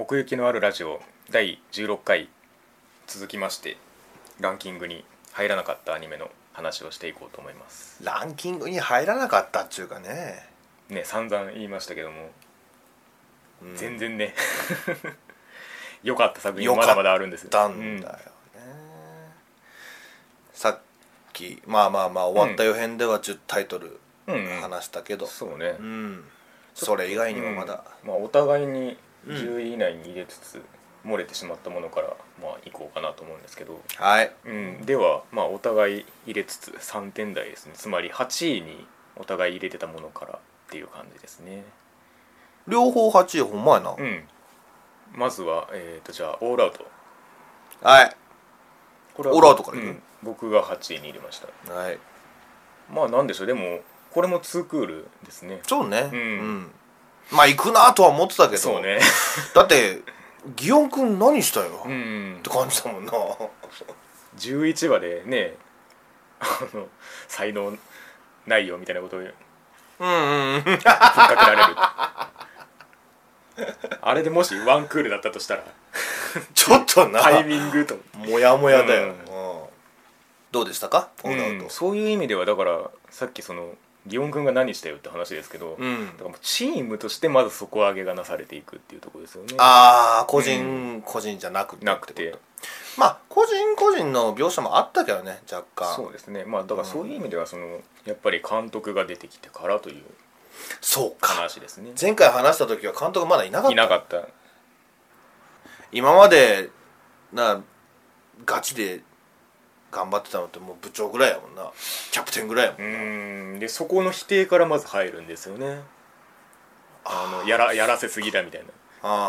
奥行きのあるラジオ第16回続きましてランキングに入らなかったアニメの話をしていこうと思います。ランキングに入らなかったっちゅうかね、ね散々言いましたけども、うん。全然ね。良かった作品良かったまだまだあるんですたん。だよね、さっきまあまあまあ終わった予編では10タイトルうん、うんうん。話したけど、そうね。うん。それ以外にもまだ、うん。まあ、お互いにうん。10位以内に入れつつ、漏れてしまったものからまあいこうかなと思うんですけど、はい。うん、ではまあお互い入れつつ3点台ですね。つまり8位にお互い入れてたものからっていう感じですね。両方8位ほんまやな、うん。まずはえっ、とじゃあオールアウト。はい。これはオールアウトからいく。うん。僕が8位に入れました。はい。まあなんでしょう。でもこれも2クールですね。そうね。うんまあ行くなとは思ってたけど。そうね。だって祇園君何したよ、っうん。て感じだもんな。11話でねあの才能ないよみたいなことをうんうん。うんふっかけられる。あれでもしワンクールだったとしたらちょっとな。タイミングと。もやもやだよ、うん。うん。どうでしたか？うん。そういう意味ではだからさっきその祇園君が何したよって話ですけど、うん。だからもうチームとしてまず底上げがなされていくっていうところですよね。ああ個人、個人じゃなくてなくて。まあ個人個人の描写もあったけどね若干。そうですね。まあだからそういう意味ではそのやっぱり監督が出てきてからというそうか。話ですね。前回話した時は監督まだいなかった。いなかった。今までなガチで頑張ってたのってもう部長ぐらいやもんな。キャプテンぐらいやもんうーん。でそこの否定からまず入るんですよね。あのやらやらせすぎだみたいな。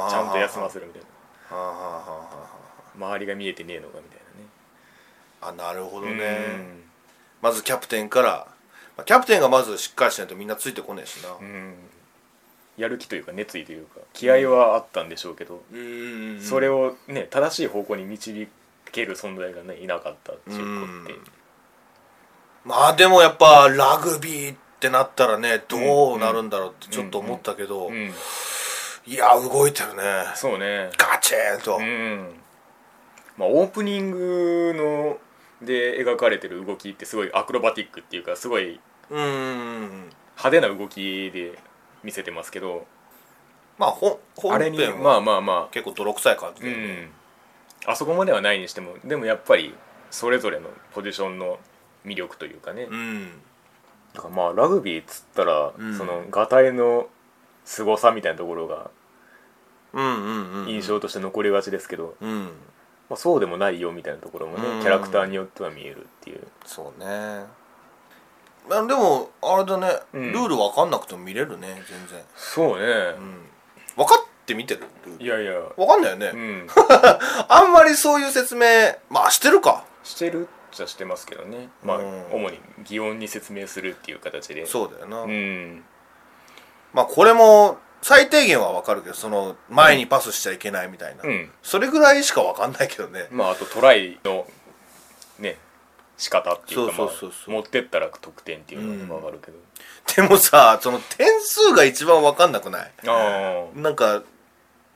ちゃんと休ませるみたいな。周りが見えてねえのかみたいああなるほどなねねまずキャプテンからまあキャプテンがまずしっかりしないとみんなついてこねえしな。やる気というか熱意というか気合はあったんでしょうけど、うん。それをね正しい方向に導ける存在がねいなかったっていうことってう。ん。まあでもやっぱラグビーってなったらねどうなるんだろうってちょっと思ったけど、うんいや動いてるね。そうね。ガチーンと、うん。まあオープニングので描かれてる動きってすごいアクロバティックっていうかすごいうん、派手な動きで見せてますけど。まあ本編はまあまあまあ。結構泥臭い感じで、うんあそこまではないにしてもでもやっぱりそれぞれのポジションの魅力というかね、うん。だからまあラグビーっつったら、うん。そのガタイの凄さみたいなところが印象として残りがちですけど、うん。まあ、そうでもないよみたいなところもね、うん。キャラクターによっては見えるっていう。そうね。まあでもあれだね、うん。ルール分かんなくても見れるね全然。そうね、うん。分かって見てる？いやいや。分かんないよね、うん。あんまりそういう説明まあしてるか。してるっちゃしてますけどね。まあ、うん。主に擬音に説明するっていう形で。そうだよな、うん。まあこれも最低限は分かるけどその前にパスしちゃいけないみたいな、うん。それぐらいしか分かんないけどね。まああとトライのね仕方っていうかそうそうそうそう。まあ、持ってったら得点っていうのが分かるけど、でもさその点数が一番分かんなくない？ああなんか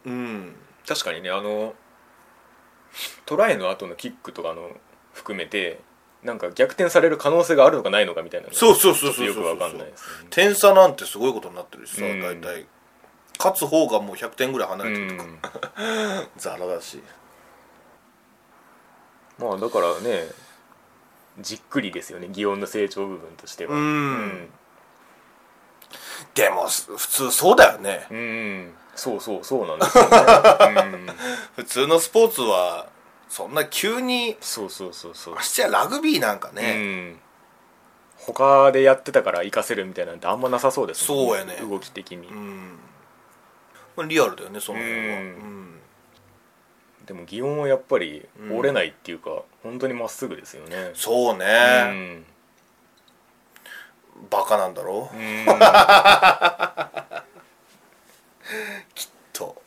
うん。確かにねあのトライの後のキックとかの含めてなんか逆転される可能性があるのかないのかみたいなそうそうそうそうよくわかんないですね。点差なんてすごいことになってるしさ、うん。大体。勝つ方がもう100点ぐらい離うれてるとか、ん。ザラだし。まあだからねじっくりですよね擬音の成長部分としては。うん。でもす普通そうだよね。うん、うんそうそうそうなんですよね、うん、普通のスポーツはそんな急にそうそうそうそう。ましてやラグビーなんかうね、ん。他でやってたから活かせるみたいなんてあんまなさそうですもんそうやね。動き的に、うん。まあリアルだよねその辺は、うん。うん。でも擬音はやっぱりうん。折れないっていうか、本当にまっすぐですよね。そうね、うん。バカなんだろう、うん と。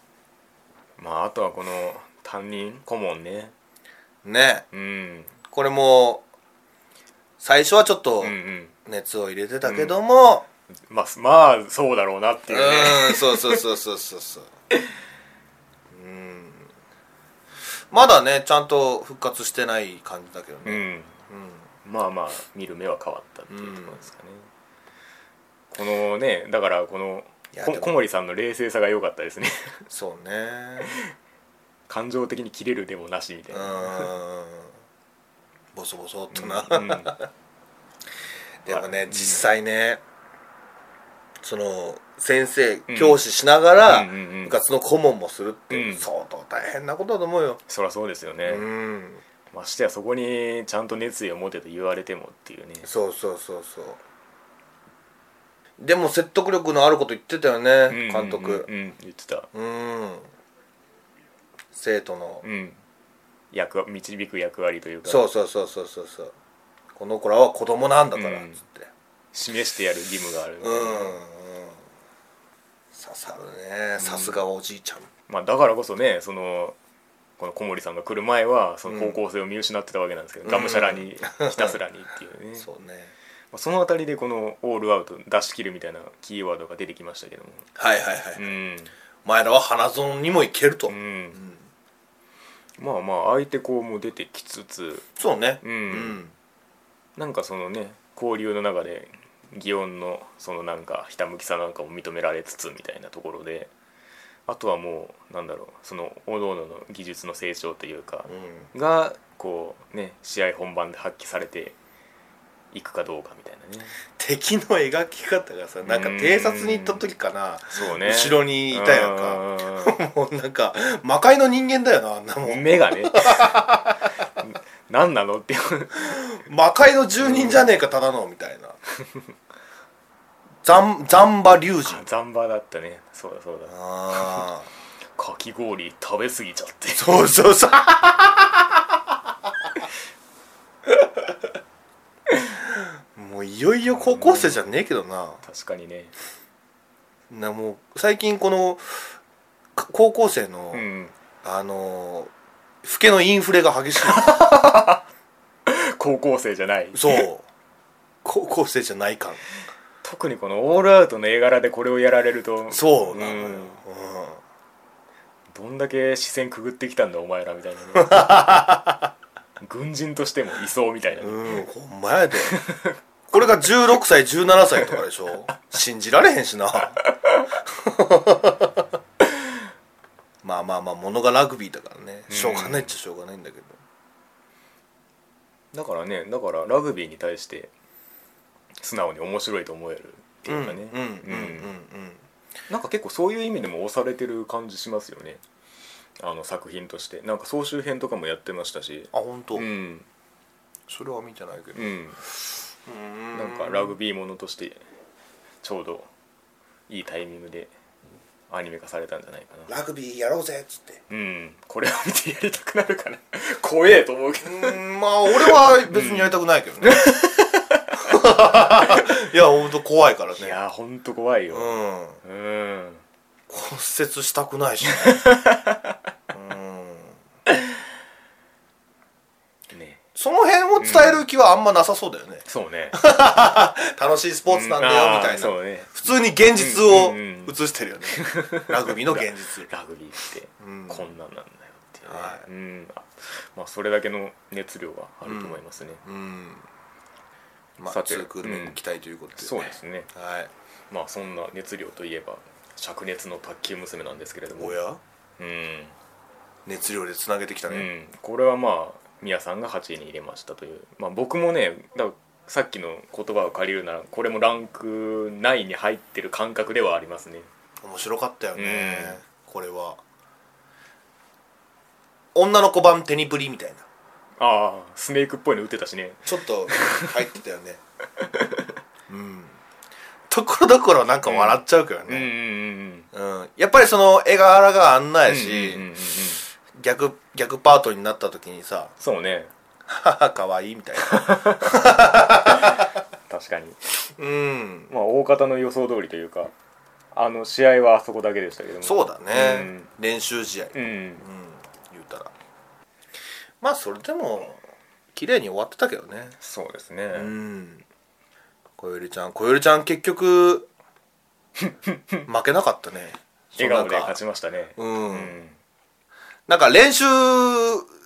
まああとはこの担任顧問ね。ね。うん。これも最初はちょっとうんうん。熱を入れてたけどもまあまあそうだろうなっていうね。うんそうそうそうそうそうそう。うまだねちゃんと復活してない感じだけどね。うん。うん。まあまあ見る目は変わったっていうところですかね、このねだからこの小森さんの冷静さが良かったですね。そうね。感情的に切れるでもなしみたいうな、ん。ボソボソっとな、うん でもねうん。実際ねその先生うん。教師しながらうんうんうん部活の顧問もするってうん。相当大変なことだと思うよ。そりゃそうですよね、うん。ましてやそこにちゃんと熱意を持てと言われてもっていうね。そうそうそうそうでも説得力のあること言ってたよねうんうんうん監督うんうん言ってた。うん。生徒の。うん。役導く役割というか。そうそうそうそうそうそう。この子らは子供なんだからうん。つって。示してやる義務がある。みたいなうん、うん、刺さるねさすがはおじいちゃん。まあ、だからこそねそのこの小森さんが来る前はその方向性を見失ってたわけなんですけど、うん。がむしゃらにひたすらにっていうね、そうね。まあそのあたりでこのオールアウト出し切るみたいなキーワードが出てきましたけども。はいはいはい、うん、お前らは花園にも行けると、うん。まあまあ相手校も出てきつつ。そうね。うん。うん。なんかそのね交流の中で祇園のそのなんかひたむきさなんかも認められつつみたいなところで。あとはもうなんだろうそのおのおのの技術の成長というか。うん。がこうね試合本番で発揮されていくかどうかみたいなね。敵の描き方がさなんか偵察に行った時かな。そうね。後ろにいたやんか。もうなんか魔界の人間だよなあんなもうん。ん目がね。何なのって。いう魔界の住人じゃねえかただのみたいな。ザンザンバ龍神ザンバだったね。そうだそうだ。ああ かき氷食べ過ぎちゃって。そうそうそうもういよいよ高校生じゃねえけどな。確かにね。なもう最近このか高校生の、うんあの老けのインフレが激しい。高校生じゃない。そう。高校生じゃない感。特にこのオールアウトの絵柄でこれをやられると。そうなのよ、ん。うん。どんだけ視線くぐってきたんだお前らみたいなね。軍人としてもいそうみたいなね、うん、ほんまやで これが16歳17歳とかでしょ？信じられへんしな。まあまあまあものがラグビーだからね。しょうがないっちゃしょうがないんだけど。だからねだからラグビーに対して素直に面白いと思えるっていうかね。うんうんうんうんなんか結構そういう意味でも押されてる感じしますよね。あの作品として。なんか総集編とかもやってましたし。あ本当、うん。それは見てないけど。うんうんなんかラグビーものとしてちょうどいいタイミングでアニメ化されたんじゃないかな。ラグビーやろうぜっつって。うん。これを見てやりたくなるかな怖えと思うけど。うんまあ俺は別にやりたくないけどね、いや本当怖いからね。いやほんと怖いよ。うん。うん。骨折したくないしね うんねその辺を伝える気はあんまなさそうだよね、そうね。楽しいスポーツなんだよみたいな、ね。普通に現実をうんうんうん。映してるよね、ラグビーの現実。ラグビーってうん。こんなんなんだよっていうね、はい。うん。あまあそれだけの熱量があると思いますね、うん。まあさて2クール目に期待ということで、そうですね。はい。まあそんな熱量といえば灼熱の卓球娘なんですけれども。おや？うん、熱量でつなげてきたね、うん、これはまあ宮さんが8位に入れましたという。まあ僕もねさっきの言葉を借りるならこれもランク内に入ってる感覚ではありますね。面白かったよね、これは。女の子版テニプリみたいな。ああスネークっぽいの打ってたしね。ちょっと入ってたよね。うん。ところどころなんか笑っちゃうけどうんうんね、うん。うん。やっぱりその絵柄があんなやし、うんうんうんうん逆逆パートになった時にさそうね「ははかわいい」みたいな。確かに。うん。まあ大方の予想通りというかあの試合はあそこだけでしたけども。そうだね、練習試合。うん、うん。うん言うたら。まあそれでも綺麗に終わってたけどね。そうですね、うん。小よりちゃん。小よりちゃん結局 負けなかったね。笑顔で勝ちましたね。うん、うんなんか練習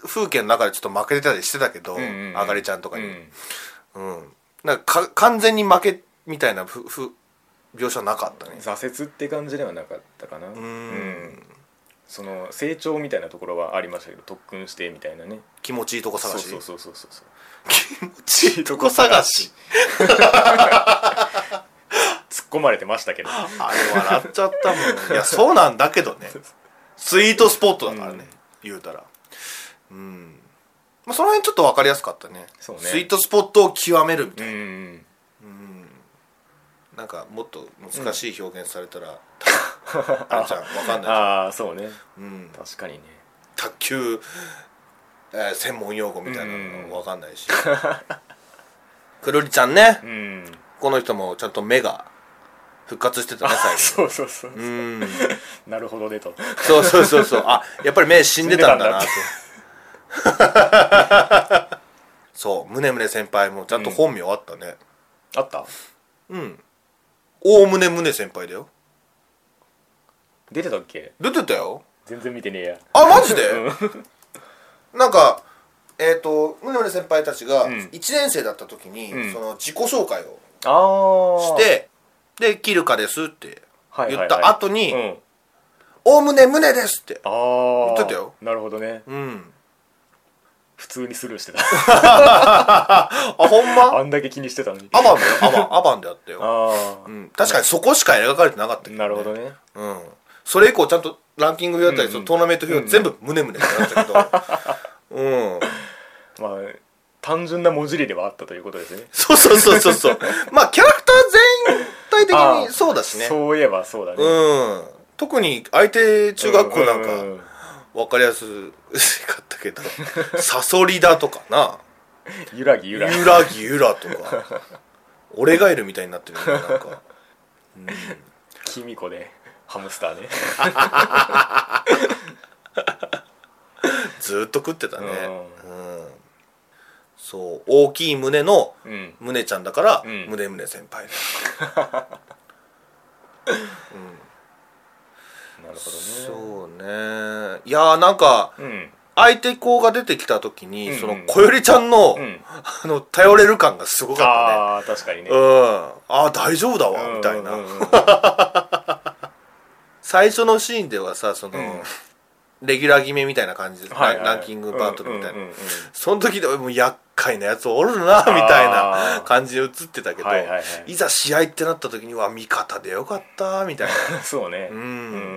風景の中でちょっと負けてたりしてたけど、あがりちゃんとかに、うん。うん。なんかか完全に負けみたいなふふ描写なかったね。挫折って感じではなかったかな。うん。ん。その成長みたいなところはありましたけど特訓してみたいなね。気持ちいいとこ探し？そうそうそうそうそう。気持ちいいとこ探し？突っ込まれてましたけど。あれ笑っちゃったもん。いやそうなんだけどね スイートスポットだからね、言うたら。うん。まあその辺ちょっと分かりやすかったね。そうね。スイートスポットを極めるみたういな、んなんかもっと難しい表現されたら、あれじゃん分かんないああそうね。うん、確かにね。卓球、えー専門用語みたいなのも分かんないし、くるりちゃんね。うん。この人もちゃんと目が復活してたね最後 そうそうそう。うんなるほどねと。そうそうそうそう。あやっぱり目死んでたんだなと。そう宗宗先輩もちゃんと本名あったね。あった？うん。大宗宗先輩だよ。出てたっけ？出てたよ。全然見てねえや。あマジで、うん。なんかえっ、と宗宗先輩たちがうん。1年生だった時に、うん。その自己紹介をああしてで「キルカです」ってはいはいはい。言った後にうん「大宗宗です」って。ああ言ってたよ。なるほどね。うん。普通にスルーしてた。あほんま？あんだけ気にしてたのに。アバンだよアバンアバンであったよ、あうん、確かにそこしか描かれてなかったけど、あなるほどね。うん、それ以降ちゃんとランキング表だったり、うんそのトーナメント表全部宗宗ってなったけど。うん。まあ単純な文字りではあったということですね。そうそうそうそうそう。まあキャラクター全体的にそうだしね。そういえばそうだね。うん特に相手中学校なんうかん。分かりやすかったけど サソリだとかな。ゆらぎゆらぎ。ゆらぎゆらとか。俺がいるみたいになってるなんか。きみこでハムスターねずーっと食ってたね。ううん。そう大きい胸のうん。胸ちゃんだからうん。胸胸先輩 なるほそうね。いやーなんかどね相手子が出てきた時に、うんその小百合ちゃんの、うん。うんあの頼れる感がすごかっああ確かにね。たねうん。ああ大丈夫だわ、みたいな、うんうん。うん最初のシーンではさその、うん。レギュラー決めみたいな感じで、はいはい。はいランキングバトルみたいな、うんうんうんうんその時でもう厄介なやつおるなみたいな感じで映ってたけど、はいはいはい。いざ試合ってなった時には味方でよかったみたいな。そうね。うん、う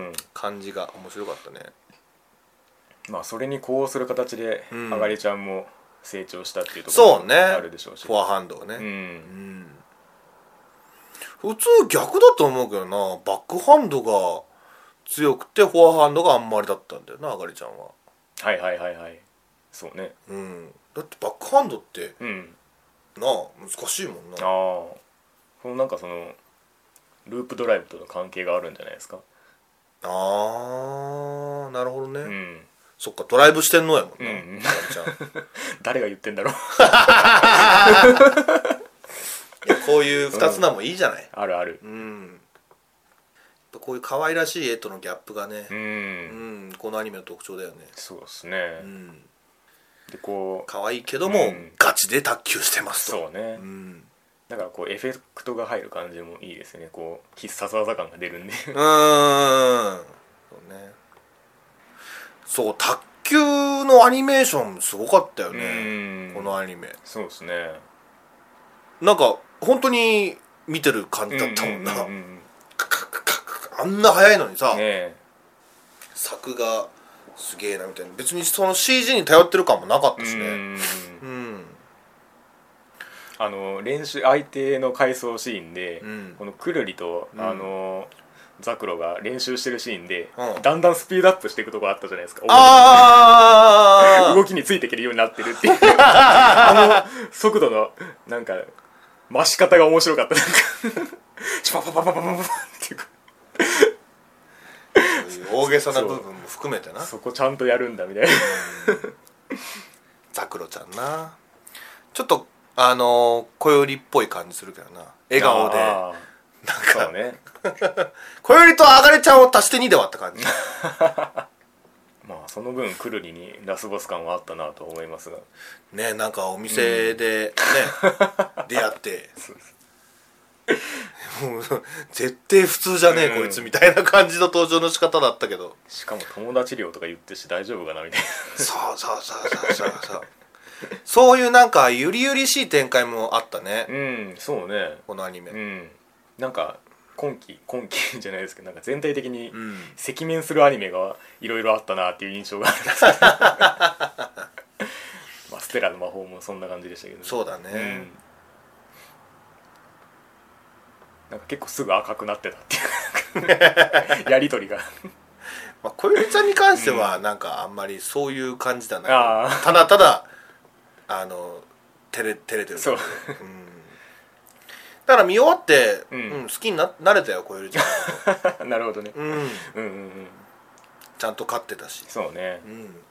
ん。感じが面白かったね。まあそれに呼応する形でうん。あがりちゃんも成長したっていうところもあるでしょうし。フォアハンドをね、ううんん。普通逆だと思うけどなバックハンドが強くてフォアハンドがあんまりだったんだよなあがりちゃんは。はいはいはいはい。そうね。うんだってバックハンドってうん。なあ難しいもんああ。なこのなんかそのループドライブとの関係があるんじゃないですか？あーなるほどね、うん。そっかドライブしてんのやもんな、うん。誰が言ってんだろう。いやこういう二つ名もいいじゃない。あるある。うん、こういう可愛らしい絵とのギャップがね。う、うんんこのアニメの特徴だよね。そうですね。うんでこう可愛いけども、うん。ガチで卓球してますと。そうね。うん。だからこうエフェクトが入る感じもいいですね。こう必殺技感が出るんで。うーん。そうね。そう卓球のアニメーションすごかったようねん。このアニメ。そうですね。なんか本当に見てる感じだったもんな、あんな速いのにさ、うんね作がすげえなみたいな。別にその CG に頼ってる感もなかったしね。うん。あの練習相手の回想シーンで、うん、このくるりと、あのザクロが練習してるシーンで、うん、だんだんスピードアップしていくとこあったじゃないですか、動きについていけるようになってるっていう。あの速度のなんか増し方が面白かった。なんか。パパパパパパパっていう。か大げさな部分も含めてな。そこちゃんとやるんだみたいな。ザクロちゃんな。ちょっとあのー、小よりっぽい感じするけどな。笑顔で。あーそうね。小よりとあがれちゃんを足して2で割った感じ。まあその分くるりにラスボス感はあったなと思いますが。ねなんかお店でね、出会って もう絶対普通じゃねえ、うん。こいつみたいな感じの登場の仕方だったけど。しかも友達寮とか言ってし大丈夫かなみたいそうそうそうそうそうそう。そういうなんかゆりゆりしい展開もあったね、なうんそうね。このアニメ。うん。なんか今期今期じゃないですけどなんか全体的にうん。赤面するアニメがいろいろあったなっていう印象があるんですけど。まあステラの魔法もそんな感じでしたけどそうだね、うんなんか結構すぐ赤くなってたっていう。やり取りが。まあ、小百合ちゃんに関してはなんかあんまりそういう感じだな、ああただただあの照れ照れてる。そう。うん。だから見終わって、ううんん好きにななれたよ小百合ちゃん。なるほどね。うん。うんうんうん。ちゃんと勝ってたし、そうね。うん、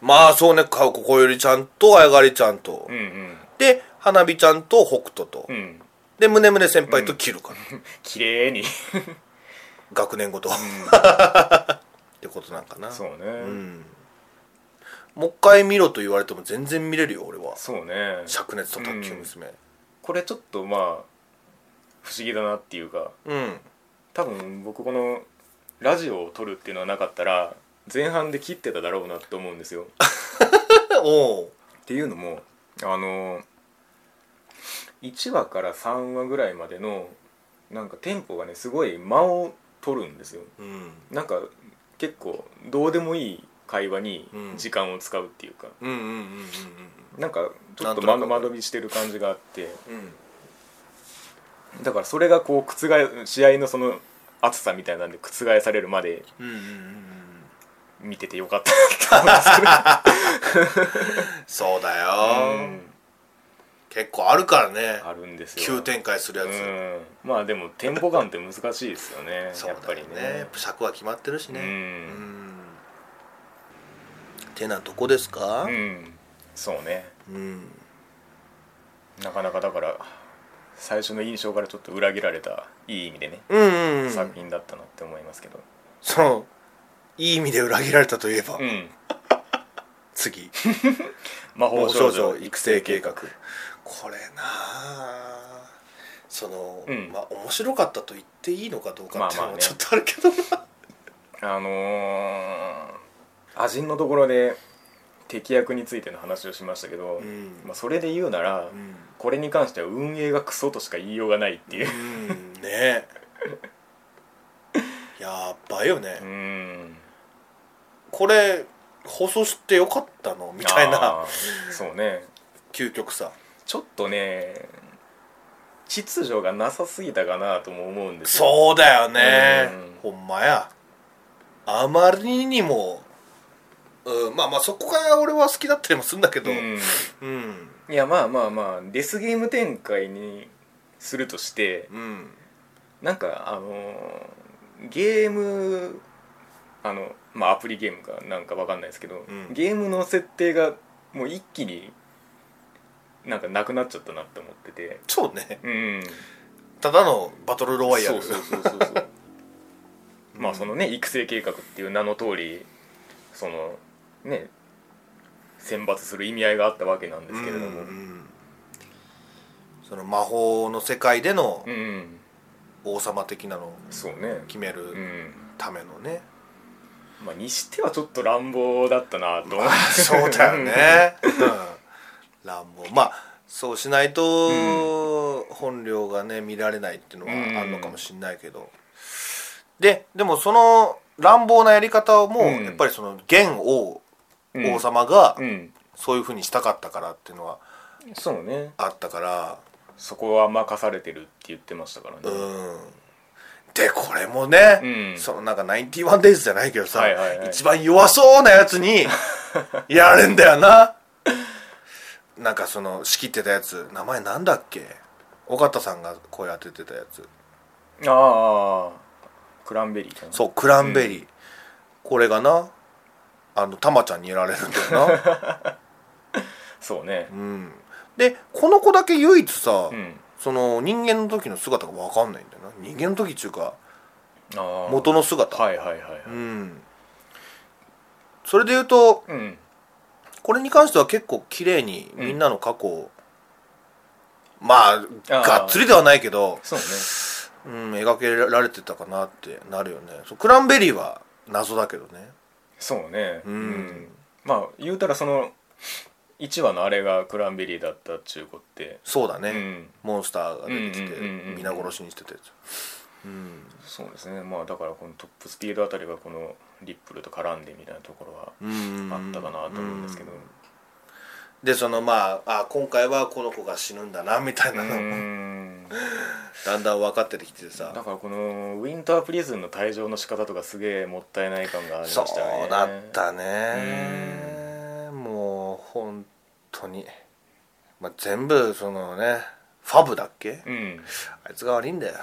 まあそうね。か小百合ちゃんとあやがりちゃんと、うんうん。で花火ちゃんと北斗と、うんで宗宗先輩と切るから、綺麗に。学年ごと、ってことなんかな。そうね、うん。もう一回見ろと言われても全然見れるよ俺は。そうね。灼熱と卓球娘。これちょっとまあ不思議だなっていうかうん、多分僕このラジオを撮るっていうのはなかったら前半で切ってただろうなって思うんですよ。おおっていうのもあの1話から3話ぐらいまでのなんかテンポがねすごい間を取るんですよ。うん。なんか結構どうでもいい会話にうん。時間を使うっていうか、なんかちょっと間間延びしてる感じがあって。うん。だからそれがこう覆試合のその熱さみたいなんで覆されるまで見ててよかった そうだよ、うん結構あるからね。あるんですよ。急展開するやつ、うん。まあでもテンポ感って難しいですよねそうやっぱりだよね。やねっぱ尺は決まってるしうねん、てなとこですか？うん。そうね。うん。なかなかだから最初の印象からちょっと裏切られたいい意味でね、うんうんうん。作品だったなって思いますけど。そのいい意味で裏切られたといえば、うん。次。魔法少女女育育成計画これなあ。その、うん。まあ面白かったと言っていいのかどうかっていうのまあまあね。もちょっとあるけどな、あのー、アジンのところで敵役についての話をしましたけど、うん。まあ、それで言うなら、うん。これに関しては運営がクソとしか言いようがないっていう。うん。ね。やっばいよね、うん。これ放送してよかったの？みたいな。そうね。究極さちょっとね秩序がなさすぎたかなとも思うんですよ。そうだよね、うほんまや。あまりにも、うん、まあまあそこが俺は好きだったりもするんだけど。うん。うん。いやまあまあまあデスゲーム展開にするとしてうん。なんかあのーゲームあのまあアプリゲームかなんかわかんないですけど、ん。ゲームの設定がもう一気になんかなくなっちゃったなって思ってて。そうね。うん。ただのバトルロワイヤル。そうそうそうそう まあそのね育成計画っていう名の通りそのね選抜する意味合いがあったわけなんですけれども。うんうんその魔法の世界でのうん、うん王様的なのをそうね。決めるうん。ためのね、まあにしてはちょっと乱暴だったなと思う、そうだよね、うん、乱暴。まあそうしないと本領がね見られないっていうのはあるのかもしれないけど、ででもその乱暴なやり方もうん。やっぱりその現王、うん。王様がうん。そういうふうにしたかったからっていうのはそうね。あったから。そこは任されてるって言ってましたからうねん。でこれもね、うん。そのなんか91 days じゃないけどさ、はいはいはい。一番弱そうなやつにやられんだよななんかその仕切ってたやつ名前なんだっけ？尾形さんが声当ててたやつ。ああクランベリーそうクランベリー、これがなあのたまちゃんにやられるんだよな。そうね。うん。でこの子だけ唯一さ、うん。その人間の時の姿が分かんないんだよな。人間の時っていうか元の姿、はいはいはいはい。うん。それで言うとうんこれに関しては結構綺麗にみんなの過去を、まあがっつりではないけど、そうね。うん、描けられてたかなってなるよね。そうクランベリーは謎だけどね。そうね。うん。まあ言うたらその1話のあれがクランベリーだったっちゅうことって。そうだね、うん。モンスターが出てきてうんうんうんうん。皆殺しにしてたやつ。うん。そうですね。まあだからこのトップスピードあたりがこのリップルと絡んでみたいなところはうんあったかなと思うんですけど。でそのまああ今回はこの子が死ぬんだなみたいなうのもん。だんだん分かってきてさ。だからこのウィンタープリズンの退場の仕方とかすげえもったいない感がありまそうしたよね。だったね。もう本当に、まあ、全部そのねファブだっけ？うん。あいつが悪いんだよ。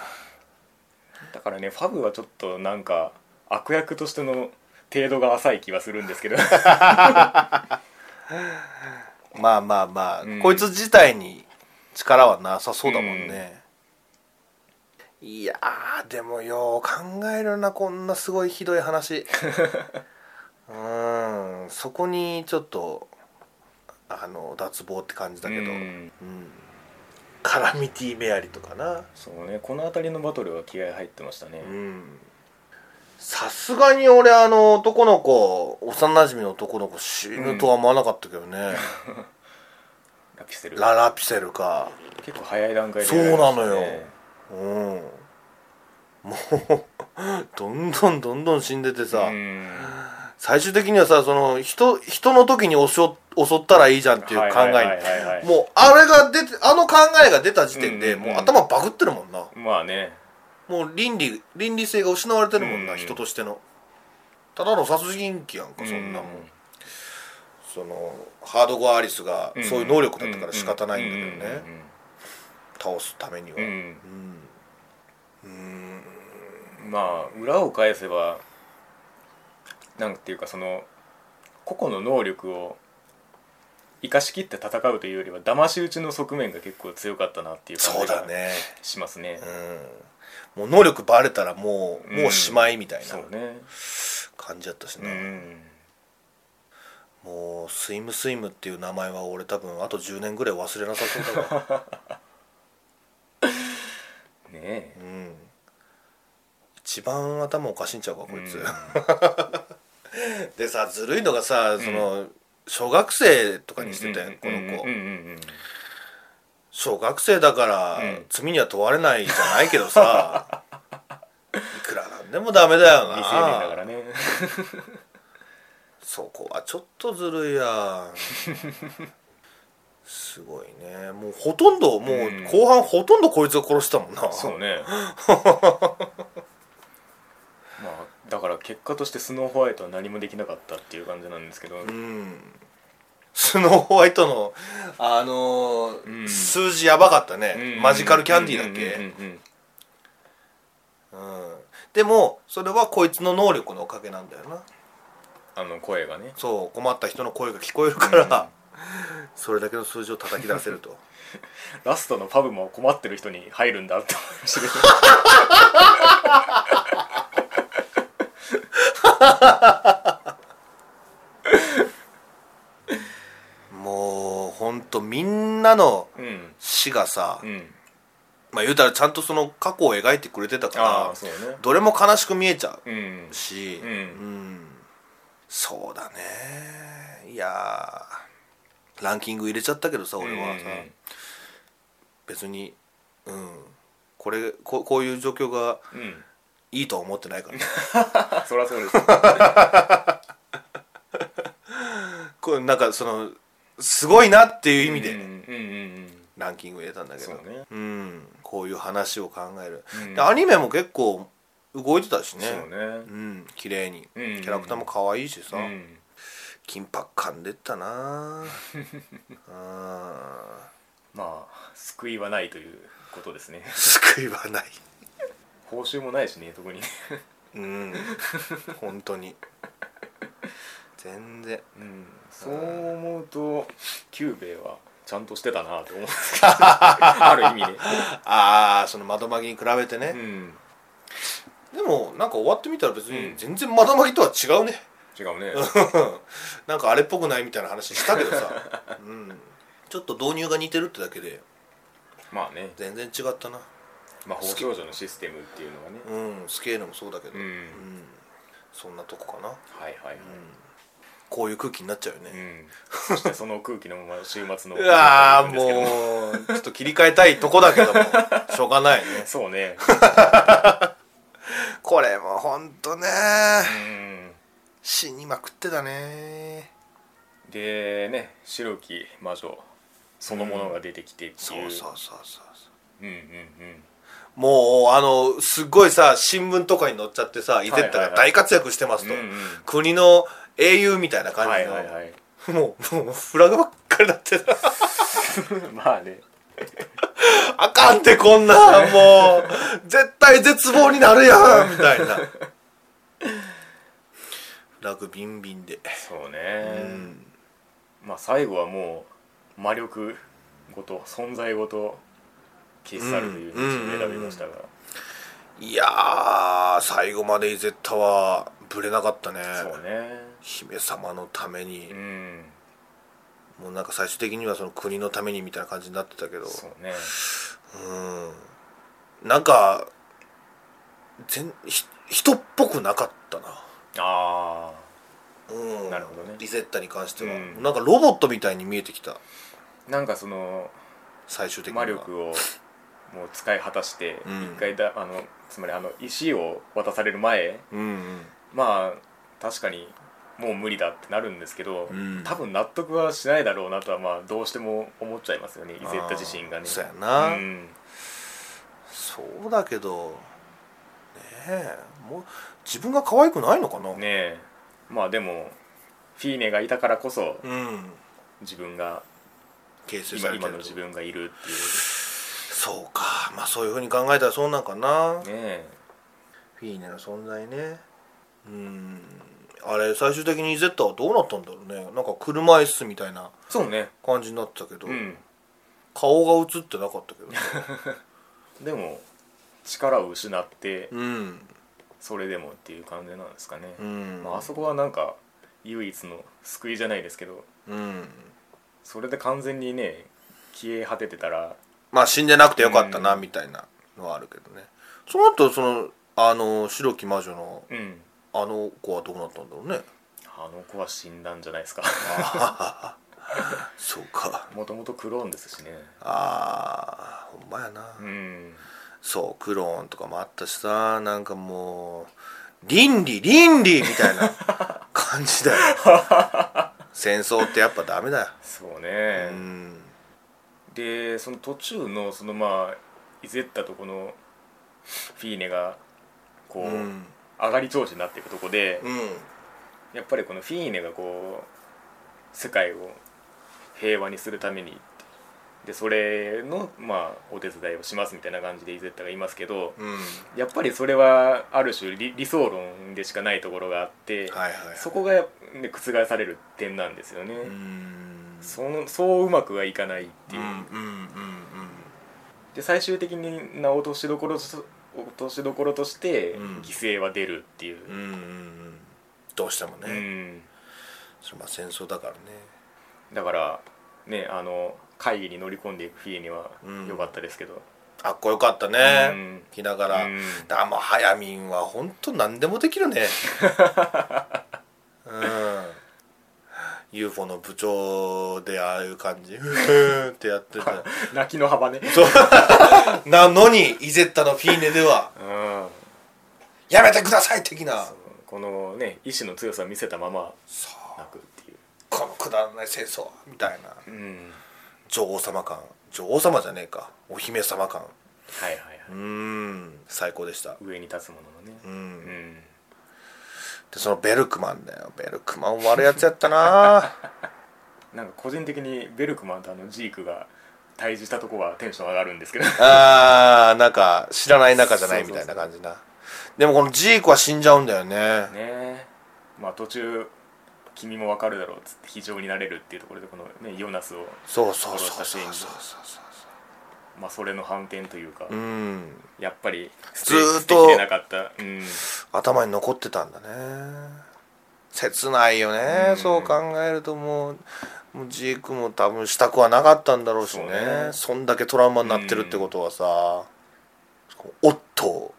だからねファブはちょっとなんか悪役としての程度が浅い気はするんですけど。まあまあまあ、うん。こいつ自体に力はなさそうだもんね、いやーでもよう考えるなこんなすごいひどい話。うんそこにちょっとあの脱帽って感じだけど、ううんん。カラミティメアリとかな。そうねこの辺りのバトルは気合入ってましたね。うんさすがに俺あの男の子幼馴染の男の子死ぬとは思わなかったけどね、ラピセル。ララピセルか。結構早い段階でそうなのよ。うん。もう どんどんどんどん死んでてさ、うん。最終的にはさその人人の時に襲襲ったらいいじゃんっていう考えもうあれが出てあの考えが出た時点で、うんうんうん。もう頭バグってるもんな。まあねもう倫理倫理性が失われてるもんな、うん。人としての。ただの殺人鬼やんかそんなもん、うんそのハードゴアリスがそういう能力だったから仕方ないんだけどね、ね倒すためには。うん。うん。うんまあ裏を返せばなんていうかその個々の能力を生かしきって戦うというよりは騙し討ちの側面が結構強かったなっていう感そうじがだね。しますね。うんもう能力バレたらもう、うん。もうしまいみたいな感じだったしうな、ん。もうスイムスイムっていう名前は俺多分あと10年ぐらい忘れなさそうだわ。ねえ。うん。一番頭おかしいんちゃうかこいつ、うん。でさずるいのがさその、小学生とかにしてたやん、この子、うんうんうん小学生だから、うん。罪には問われないじゃないけどさ。いくらなんでもダメだよな。未成年だからね。そこはちょっとずるいやん。すごいね。もうほとんどもううん。後半ほとんどこいつが殺したもんな、そうね。まあだから結果としてスノーホワイトは何もできなかったっていう感じなんですけど、うんスノーホワイトのあのーうん。数字やばかったね、うんマジカルキャンディーだっけ、うん。うんうんうんでもそれはこいつの能力のおかげなんだよな。あの声がね。そう困った人の声が聞こえるから、それだけの数字を叩き出せると。ラストのパブも困ってる人に入るんだって。思いましたけどもうほんとみんなのうん。死がさ、うん。まあ言うたらちゃんとその過去を描いてくれてたかあらね。どれも悲しく見えちゃううん。し、うん。ん。そうだね。いやーランキング入れちゃったけどさ俺はさ、別にうん。これここういう状況がうん。うんいいとは思ってないから。ね あそりゃそうです これなんかそのすごいなっていう意味で。ランキング入れたんだけどね。うん、こういう話を考える、うん。でアニメも結構動いてたしね。そうね。うん。綺麗に、キャラクターも可愛いしさ、うん。緊迫感出てたな。あ まあ救いはないということですね。救いはない。報酬もないしね特にうん。本当に全然。うん。そう。思うとキュゥべえはちゃんとしてたなと思うんですけど。ある意味でああその窓マギに比べてね、うん。でもなんか終わってみたら別にうん。全然窓マギとは違うね。違うね。なんかあれっぽくないみたいな話したけどさ、うん、ちょっと導入が似てるってだけで。まあね。全然違ったな。魔法少女のシステムっていうのがね。うん。スケールもそうだけど、うん、うん。そんなとこかな。はいはいはい、こういう空気になっちゃうよね、うん、そしてその空気のまま週末の うわーもうちょっと切り替えたいとこだけども しょうがないね。そうね。これもほんとね。うん。死にまくってたね。でね白き魔女そのものが出てきてっていう、そうそうそうそうう。んうんうん。もうあのすっごいさ新聞とかに載っちゃってさイゼッタが大活躍してますと、うんうん。国の英雄みたいな感はいじの、はいはいもうもうフラグばっかりなってた。まあね。あかんってこんなんもう絶対絶望になるやんみたいな。フラグビンビンで。そううね、ん。まあ最後はもう魔力ごと存在ごと消し去るという道を選びましたが、いやー最後までイゼッタはぶれなかったね。そうね姫様のために。う、ん。もうなんか最終的にはその国のためにみたいな感じになってたけど。そうね。うん。なんか全ひ人っぽくなかったな。あうん。なるほどね。リゼッタに関しては、うん。なんかロボットみたいに見えてきた。あなんかその最終的魔力をもう使い果たしてうん。一回だ、あのつまりあの石を渡される前。うんうん。まあ確かにもう無理だってなるんですけど、うん。多分納得はしないだろうなとはまあどうしても思っちゃいますよねイゼッタ自身がね。そうやな、うん。そうだけどねえもう自分が可愛くないのかな？ねえ。まあでもフィーネがいたからこそうん。自分が形成今今のされてる。と自分がいるっていそうか。まあそういうふうに考えたらそうなんかな、うねえ。フィーネの存在ね。うんあれ最終的にイゼッタはどうなったんだろうね。なんか車椅子みたいなそうね。感じになってたけど、うん。顔が映ってなかったけどね。でも力を失ってうん。それでもっていう感じなんですかね、うん。まああそこはなんか唯一の救いじゃないですけどうん。それで完全にね消え果ててたらまあ死んでなくてよかったなうん。みたいなのはあるけどね。その後そのあの白き魔女のうんあの子はどうなったんだろうね。あの子は死んだんじゃないですか。そうか。もともとクローンですしね。あーほんまやな、うん。そうクローンとかもあったしさなんかもう倫理倫理みたいな 感じだよ。戦争ってやっぱダメだよ、そううね、ん。でその途中のそのまあイゼッタとこのフィーネがこう、うん上がり調子になっていくとこで、うん。やっぱりこのフィーネがこう世界を平和にするためにでそれのまあお手伝いをしますみたいな感じでイゼッタがいますけどうん。やっぱりそれはある種理理想論でしかないところがあって、はいはいはい。そこが、ね、覆される点なんですよね、うん。そのそううまくはいかないっていう、うんうんうんで最終的な落としどころと落としどころとしてうん。犠牲は出るっていう。うんうんうん。うんどうしてもね、うん。それまあ戦争だからね。だからねあの会議に乗り込んでいくフィーにはうん。良かったですけど、あっこよかったね、うん。着ながら、うん。だもう早見んは本当何でもできるね。うん UFO の部長でああいう感じ。ふーってやってた 泣きの幅ね。そう。なのにイゼッタのフィーネでは。うん「やめてください!」的な。このね意志の強さを見せたままそう。泣くっていう。このくだらない戦争みたいな。うん。女王様感。女王様じゃねえか。お姫様感。はいはいはうーん。最高でした。い上に立つもののね。うん。うんでそのベルクマンだよ。ベルクマン悪いやつやったな。なんか個人的にベルクマンとあのジークが対峙したとこはテンション上がるんですけど。あーなんか知らない仲じゃないみたいな感じな。でもこのジークは死んじゃうんだよね。ねえ。まあ途中君もわかるだろうっつって非常になれるっていうところでこのねヨナスをそうそうそう殺したシーンそうそうそうまあそれの反転というか、うん。やっぱりずーっと頭に残ってたんだね。切ないよね、うん。そう考えるともうもうジークも多分したくはなかったんだろうしね。そそうね。んだけトラウマになってるってことはさ、おっと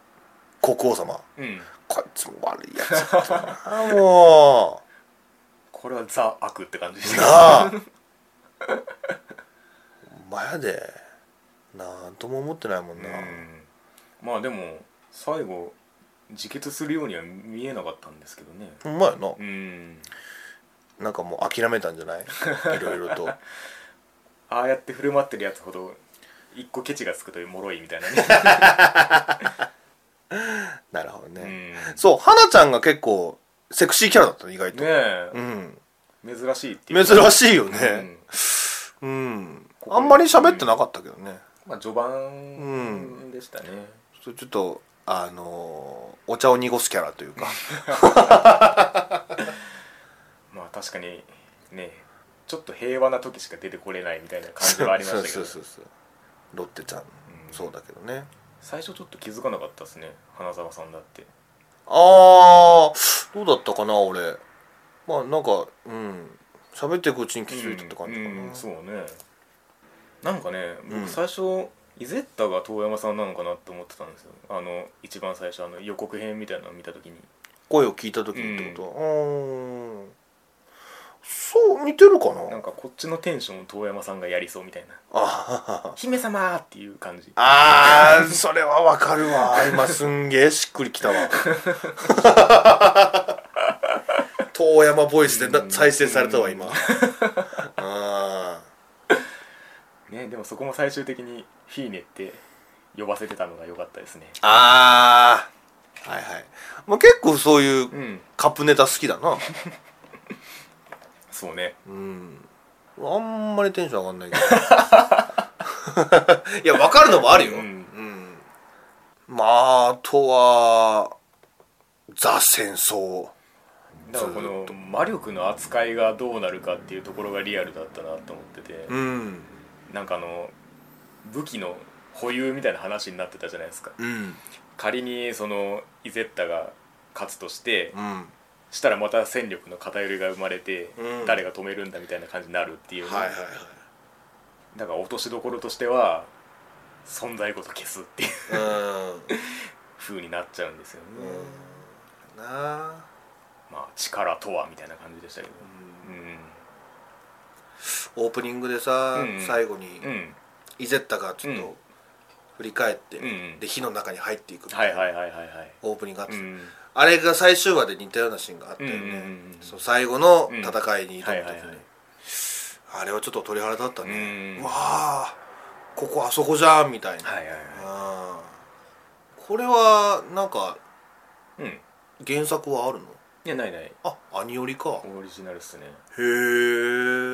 国王様。うん。こいつも悪いやつだなも これはザ悪って感じでうすなあ。お前やでなんとも思ってないもんな、うん。まあでも最後自決するようには見えなかったんですけどね。ほんまやな。うん。なんかもう諦めたんじゃない？いろいろと。ああやって振る舞ってるやつほど一個ケチがつくと脆いみたいなね。なるほどね、うん。そう花ちゃんが結構セクシーキャラだったね意外と、ねえ。うん。珍しいっていう珍しいようん。ねうん、ここあんまり喋ってなかったけどね、まあ序盤でしたね。それちょっとあのーお茶を濁すキャラというか。まあ確かにねちょっと平和な時しか出てこれないみたいな感じはありましたけど そうそうそうロッテちゃん、そうだけどね。最初ちょっと気づかなかったですね花澤さんだって。あーどうだったかな俺。まあなんかうん。喋っていくうちに気づいたって感じかな、うんうんそうねなんかねうん。僕最初、イゼッタが遠山さんなのかなって思ってたんですよ。あの一番最初あの予告編みたいなのを見た時に。声を聞いた時にってこと？はうん。そう似てるかな？なんかこっちのテンションを遠山さんがやりそうみたいな。あ「姫様!」っていう感じ。あーそれはわかるわ。今すんげえしっくりきたわ。遠山ボイスでな再生されたわ今もそこも最終的にフィーネって呼ばせてたのが良かったですね。あーはいはい、まあ、結構そういううん。カップネタ好きだな。そうね。うん。あんまりテンション上がんないけど。いや分かるのもあるよ、うん。うん。まああとはザ戦争。だからこの魔力の扱いがどうなるかっていうところがリアルだったなと思ってて、うんなんかあの武器の保有みたいな話になってたじゃないですか。うん。仮にそのイゼッタが勝つとしてうん。したらまた戦力の偏りが生まれて、うん。誰が止めるんだみたいな感じになるっていうね、はいはいはい。だから落としどころとしては存在ごと消すっていううん。風になっちゃうんですよね、うん。なあ。まあ力とはみたいな感じでしたけど。うんオープニングでさ、うん。最後にうん、イゼッタがちょっうん。と振り返って、うん。うんで火の中に入っていく。はいはいはいはいはい。オープニングがあって、うん。あれが最終話で似たようなシーンがあったよね、うんうんうんうん。そう最後の戦いに挑む時に、はいはいはい。あれはちょっと鳥肌立ったね、うん。わあここあそこじゃんみたいな、はいはいはあーこれはなんかいうん。原作はあるの？いやないない。あアニオリか。オリジナルっすね。へ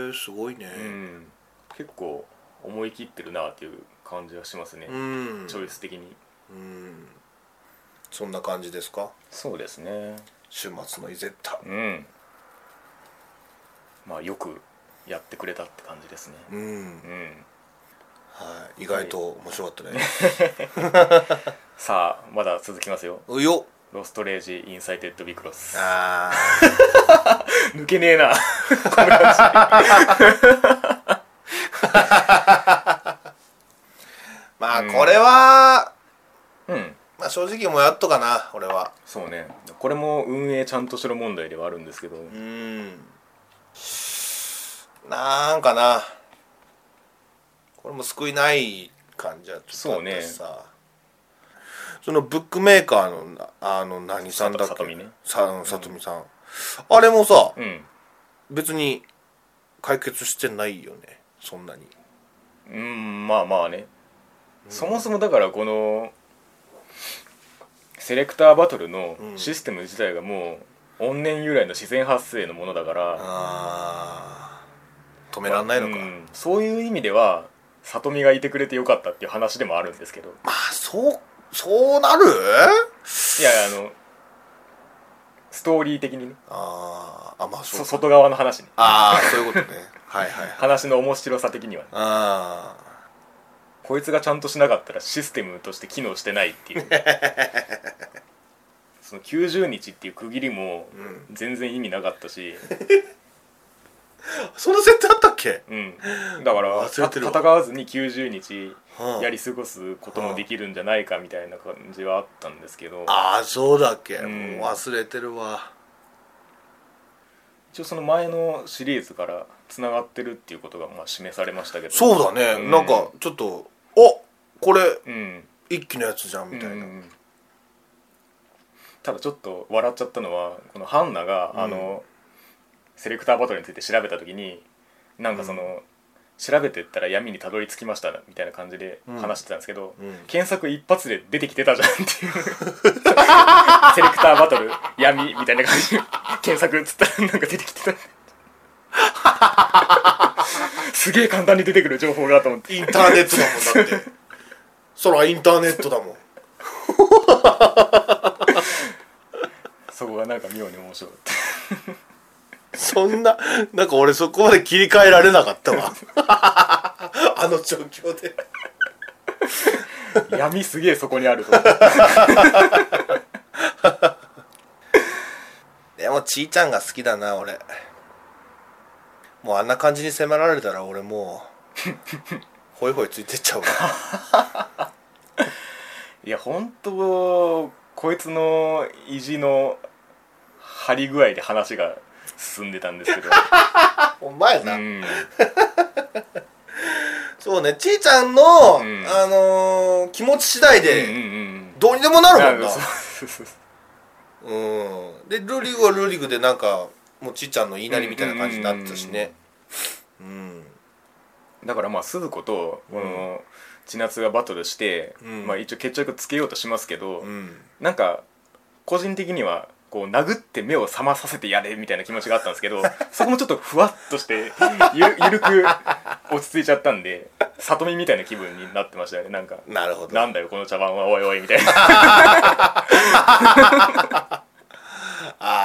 えすごいね。うん。結構思い切ってるなっていう感じはしますね、うん。チョイス的に。うん。そんな感じですか？そうですね。週末のイゼッタ。うん。まあよくやってくれたって感じですね。うん、うん。はい、意外と面白かったね、さあまだ続きますよ。うよロストレージインサイテッドビクロス。あ 抜けねえな。まあうん。これは、じうん。まあ正直もうやっとかな俺は。そうね。これも運営ちゃんとしろ問題ではあるんですけど。うん。なんかな。これも救いない感じはちょっとあったしさ。そのブックメーカーのなあの何さんだっけ？さとみね。ささとみさん、あれもさうん。別に解決してないよね。そんなに。うんまあまあね、そもそもだからこのセレクターバトルのうん。システム自体がもう怨念由来の自然発生のものだからあー。止めらんないのか、うん。そういう意味では里見がいてくれてよかったっていう話でもあるんですけど。まあそうそうなる？いやあのストーリー的にね。あーあまあそう。そ外側の話ね。ああそういうことね。はいはいはい。話の面白さ的にはね。あこいつがちゃんとしなかったらシステムとして機能してないっていう。その90日っていう区切りもうん。全然意味なかったし、その設定あったっけ？うん、だから忘れてるわ。た戦わずに90日うんやり過ごすこともできるんじゃないかみたいな感じはあったんですけど。ああそうだっけ、うん。もう忘れてるわ。一応その前のシリーズからつながってるっていうことがまあ示されましたけど。そうだね、うん。なんかちょっとおこれうん。一気のやつじゃんみたいな、うん。ただちょっと笑っちゃったのはこのハンナが、うん。あのセレクターバトルについて調べた時になんかその、調べてったら闇にたどり着きましたみたいな感じで話してたんですけど、うん。検索一発で出てきてたじゃんっていう。セレクターバトル闇みたいな感じ。で検索っつったらなんか出てきてた。すげえ簡単に出てくる情報がと思って。インターネットだもんだって。そらインターネットだもん。そこがなんか妙に面白いそんななんか俺そこまで切り替えられなかったわ。あの状況で。闇すげえそこにあると。思ってでもちーちゃんが好きだな俺。もうあんな感じに迫られたら俺もうホイホイついてっちゃうわ。いや本当こいつの意地の張り具合で話が進んでたんですけど。お前な、うん。そうねちーちゃんの、うん。あのー気持ち次第うんうんうでん。どうにでもなるもんな。そう。ん。でルリグはルリグでなんかもうちーちゃんの言いなりみたいな感じになってたしね。うん。だからまあ鈴子とこの千夏がバトルして、うん。まあ、一応決着つけようとしますけど、うん。なんか個人的にはこう殴って目を覚まさせてやれみたいな気持ちがあったんですけど そこもちょっとふわっとしてゆゆるく落ち着いちゃったんで里見みたいな気分になってましたよね。なんかなるほど。なんだよこの茶番はおいおいみたいな。ああ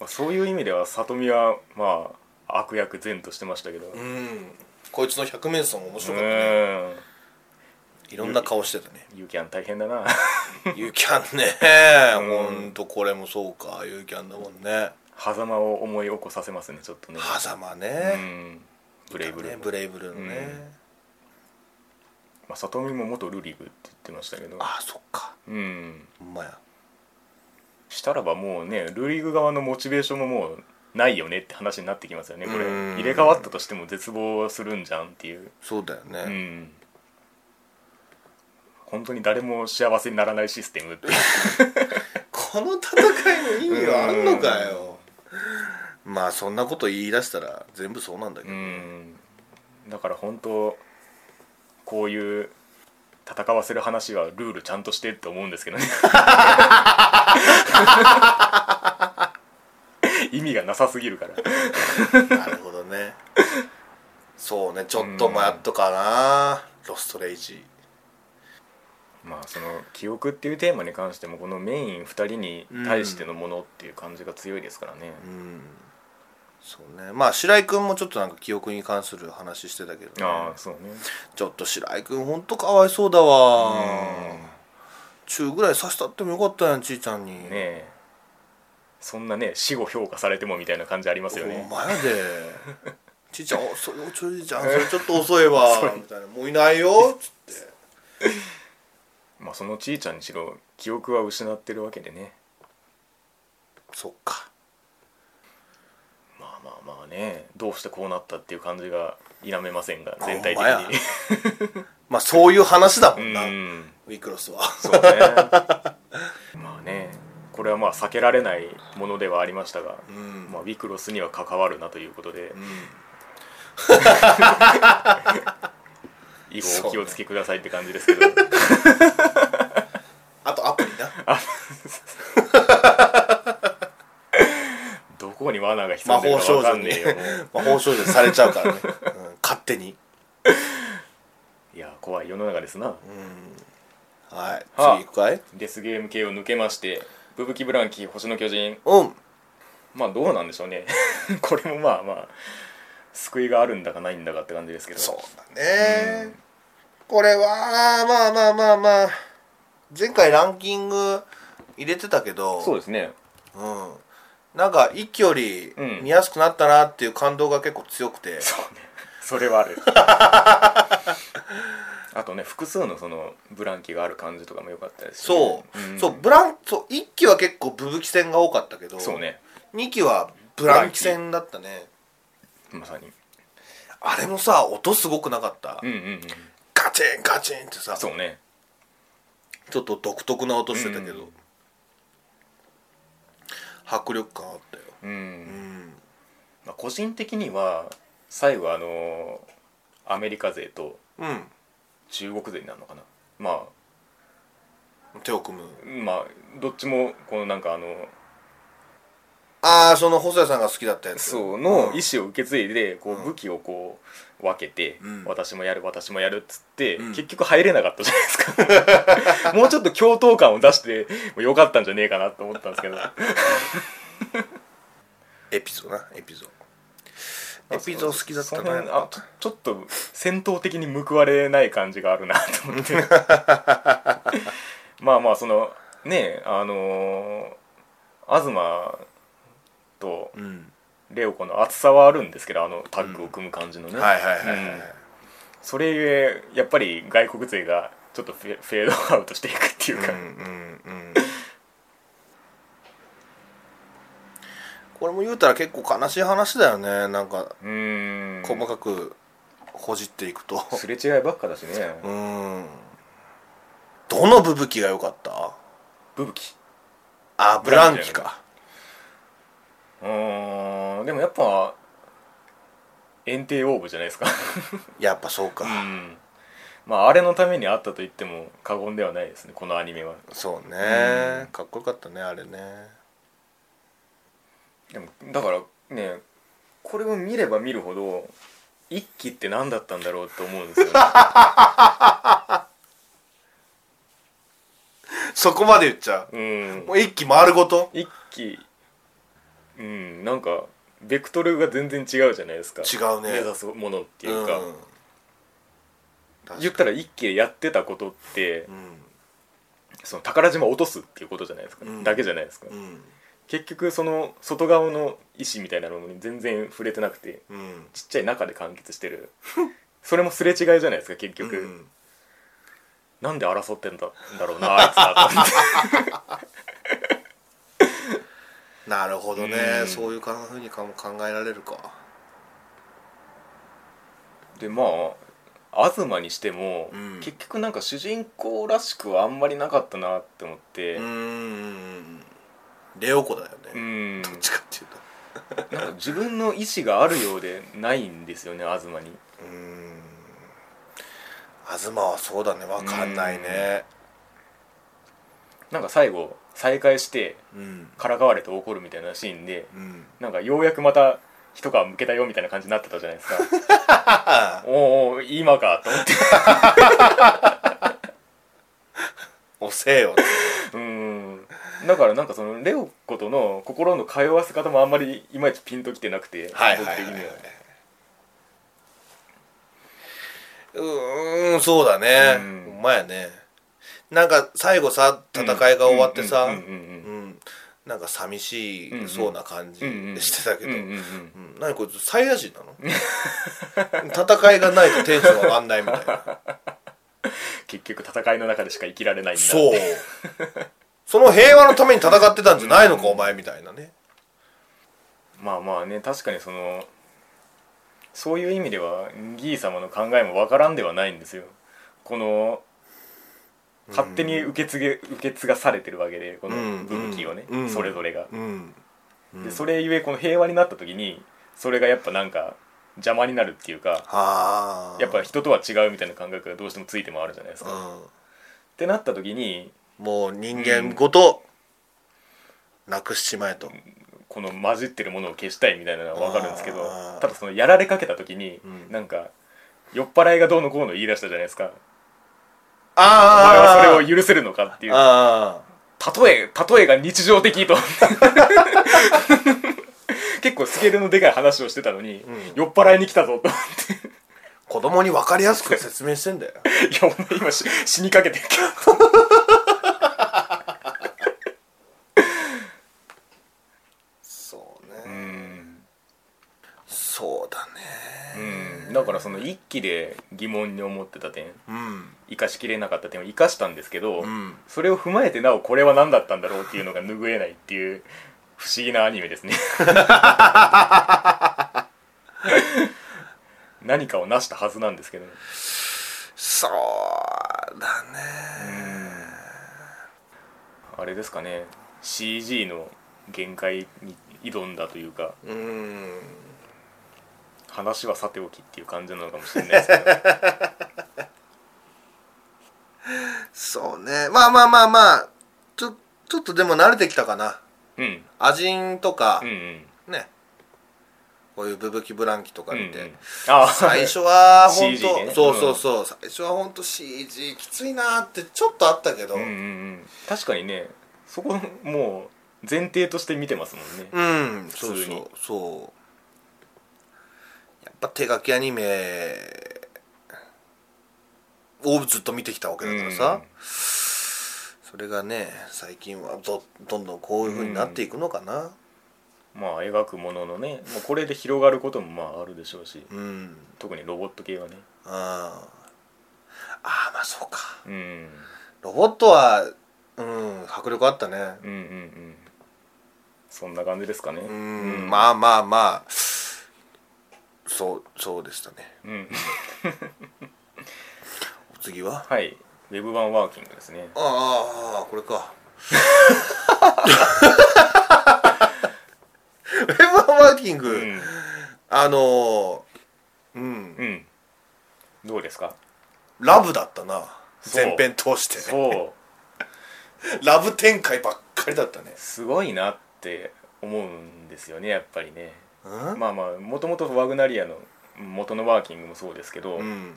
まあそういう意味では里見はまあ悪役善としてましたけど。うん。こいつの百面相も面う白かったねいろんな顔してたね。ユーキャン大変だな。ユーキャンね。うん。ほんとこれもそうか。ユーキャンだもんね。狭間を思い起こさせますねちょっとね。狭間うねん。ブレイブルー、ねブレイブルーのね。まあ、里見も元ルリグって言ってましたけど。ああそっか。うん。ほんまや。したらばもうねルリグ側のモチベーションももうないよねって話になってきますよね。これうん。入れ替わったとしても絶望するんじゃんっていう。そうだようねん本当に誰も幸せにならないシステムって。この戦いの意味はあんのかよ。まあそんなこと言い出したら全部そうなんだけうどん。だから本当こういう戦わせる話はルールちゃんとしてって思うんですけどね。意味がなさすぎるから。なるほどね。そうねちょっともやっとかな。ロストレイジまあその記憶っていうテーマに関してもこのメイン2人に対してのものっていう感じが強いですからね。うん。そうね。まあ白井君もちょっとなんか記憶に関する話してたけど、ね、ああそうね。ちょっと白井君ほんとかわいそうだわ。うん中ぐらいさしたってもよかったやんちーちゃんに。ねえ。そんなね死後評価されてもみたいな感じありますよね。ほんまやで。ちーちゃんおそれおちょいちゃんそれちょっと遅いわ。みたいな。もういないよつってまあそのちーちゃんにしろ記憶は失ってるわけでね。そっか。まあまあまあね。どうしてこうなったっていう感じが否めませんが全体的に。まあそういう話だもうんな、ん。ウィクロスは。そうね。まあね。これはまあ避けられないものではありましたが、うん。まあ、ウィクロスには関わるなということで、うん。以後お気をつけくださいって感じですけど、あ とアプリなどこに罠が潜魔んでる魔法少女にされちゃうからね、うん。勝手に。いや怖い世の中ですな。はい。はあ。次行くかい？デスゲーム系を抜けましてブブキブランキ星の巨人。うん。まあどうなんでしょうね。これもまあまあ救いがあるんだかないんだかって感じですけど。そうだね。これはまあまあまあまあ前回ランキング入れてたけど。そうですね。うん、なんか一気よりうん見やすくなったなっていう感動が結構強くて、そうね。それはある。あとね複数のそのブランキがある感じとかも良かったですし。そう、ん。そうブランそう一期は結構ブブキ戦が多かったけどそうね。2期はブランキ戦だったね。まさに。あれもさ音すごくなかった、うんうんうん。ガチンガチンってさ。そうね。ちょっと独特な音してたけど、うん迫力感あったよ。うん、うん。まあ、個人的には最後あのアメリカ勢とうん。中国勢になるのかな。ま手を組む。あまあどっちもこのなんかあのああその細谷さんが好きだったやつ。そうのん。意思を受け継いでこう武器をこう分けて、うん。私もやる私もやるっつって、うん。結局入れなかったじゃないですか。もうちょっと共闘感を出してもよかったんじゃねえかなと思ったんですけど。エピゾなエピゾエピゾ好きだったな辺あちょちょっと戦闘的に報われない感じがあるなと思って。まあまあそのねあのー東とうん。レオ子の熱さはあるんですけどあのタッグを組む感じのね、はいはいはいはい、うん。それゆえやっぱり外国勢がちょっとフェードアウトしていくっていうか、うんうんうん。これも言うたら結構悲しい話だよね。なんかうーん。細かくほじっていくと。すれ違いばっかだしね。うん。どのブブキが良かった？ブブキあブランキかうーん。でもやっぱ炎帝オーブじゃないですか。やっぱそうか、うん。まああれのためにあったと言っても過言ではないですねこのアニメは。そうね、かっこよかったねあれね。でもだからねこれを見れば見るほど一期って何だったんだろうと思うんですよね。そこまで言っちゃう。うん。もう一気丸ごと？一期うんなんかベクトルが全然違うじゃないですか。違うね。目指すものっていうか、ん。確かに。言ったら一期でやってたことってうん。その宝島を落とすっていうことじゃないですか、うん。だけじゃないですか、うん。結局その外側の意志みたいなのに全然触れてなくてうん。ちっちゃい中で完結してる。それもすれ違いじゃないですか結局、うん。なんで争ってんだんだろうなあいつらと思って なるほどね、うん。そういうかふうにかも考えられるか。でまあ東にしても、うん。結局なんか主人公らしくはあんまりなかったなって思って。うーんレオコだよね、うん。どっちかっていうと。なんか自分の意志があるようでないんですよね東に。うーん。東はそうだね。わかんないね。なんか最後再会してうん。からかわれて怒るみたいなシーンでうん。なんかようやくまた一皮むけたよみたいな感じになってたじゃないですか。おうおう今かと思って。遅えようん。だからなんかそのレオ子との心の通わせ方もあんまりいまいちピンときてなくて僕的には、うーんそうだね。うん。ほんまやねなんか最後さ戦いが終わってさなんか寂しいそうな感じしてたけど、何こいつサイヤ人なの？戦いがないとテンション上がんないみたいな。結局戦いの中でしか生きられないんだって。そう。その平和のために戦ってたんじゃないのか、お前みたいなね。まあまあね確かにそのそういう意味ではギー様の考えもわからんではないんですよ。この勝手に受け継げ受け継がされてるわけでこのうん武器をね、うんそれぞれが、うんでそれゆえこの平和になった時にそれがやっぱなんか邪魔になるっていうかはあ。やっぱ人とは違うみたいな感覚がどうしてもついてもあるじゃないですか、っうてなった時にんもう人間ごとなくしちまえと、この混じってるものを消したいみたいなのは分かるんですけどただそのやられかけた時に、うん。なんか酔っ払いがどうのこうの言い出したじゃないですかお前あはそあれを許せるのかっていう。あ例え例えが日常的と。結構スケールのでかい話をしてたのに、うん。酔っ払いに来たぞと思って。子供に分かりやすく説明してんだよ。いやお前今し死にかけてるけどそうだうん、ねだからその一期で疑問に思ってた点うん。生かしきれなかった点を生かしたんですけど、うん。それを踏まえてなおこれは何だったんだろうっていうのが拭えないっていう不思議なアニメですね。何かを成したはずなんですけど。そうだね。あれですかね。CG の限界に挑んだというか。うん話はさておきっていう感じなのかもしれないですけど。そうね。まあまあまあまあちょちょっとでも慣れてきたかな。うん。アジンとかうんうん。ね。こういうブブキブランキとか見て、うんうん。あ最初は 本 CG ね。当そうそうそう、最初は本当 CG きついなってちょっとあったけど。うんうんうん。確かにね。そこもう前提として見てますもんね。うん。そうそう。普通にそう。やっぱ手書きアニメをずっと見てきたわけだからさ、それがね最近はどどんどんこういう風になっていくのかな。まあ描くもののねまあこれで広がることもまああるでしょうしうん、特にロボット系はね。あー。あーまあそうか。うん。ロボットはうん迫力あったね。うんうんうん。そんな感じですかね。うん、まあまあまあそうそうでしたね。うん。お次は？はい。ウェブ版ワーキングですね。ああこれか。ウェブワーキング、うん。あのーうん。うん。どうですか？ラブだったな。そう。前編通して。そう。ラブ展開ばっかりだったね。すごいなって思うんですよねやっぱりね。うん、まあまあもともとワグナリアの元のワーキングもそうですけど、うん。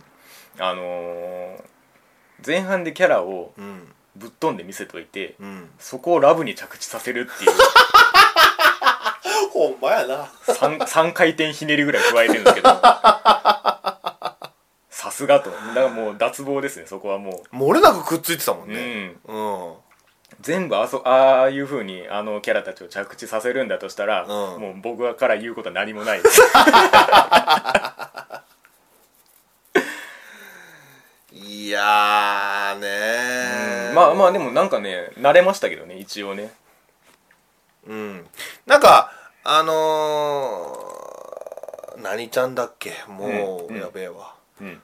あのー前半でキャラをうん。ぶっ飛んで見せといて、うん。そこをラブに着地させるっていう。ほんまやな。3, 3回転ひねりぐらい加えてるんですけど。さすがと。だからもう脱帽ですねそこはも漏れなくくっついてたもんう、ね。うん、うん全部あそああいう風にあのキャラたちを着地させるんだとしたら、うん。もう僕から言うことは何もない。で すいやーねー。まあまあでもなんかね慣れましたけどね一応ね。うん。なんかあのー、何ちゃんだっけ？もううん。やべえわ、うん。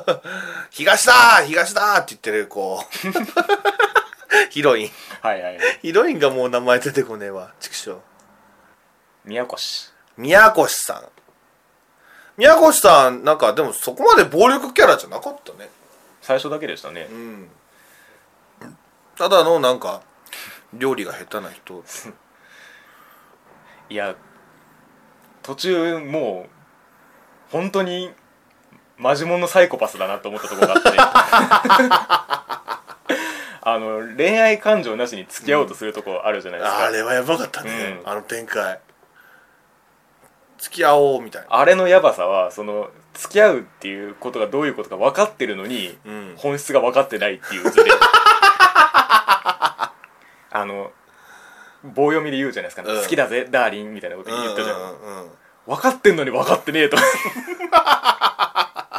東だー東だーって言ってるこう ヒロイン。はいはい。ヒロインがもう名前出てこねえわ畜生。宮越。宮越さん。宮越さんなんかでもそこまで暴力キャラじゃなかったね。最初だけでしたね。うん。ただのなんか料理が下手な人。いや途中もう本当にマジモンのサイコパスだなと思ったところがあって あの恋愛感情なしに付き合おうとするとこあるじゃないですか、あれはやばかったね、うん。あの展開。付き合おうみたいな。あれのヤバさはその付き合うっていうことがどういうことか分かってるのに、うん。本質が分かってないっていうズレ あの棒読みで言うじゃないですか、うん。好きだぜダーリンみたいなこと言ったじゃん、うんうんうんうん。分かってんのに分かってねえと。め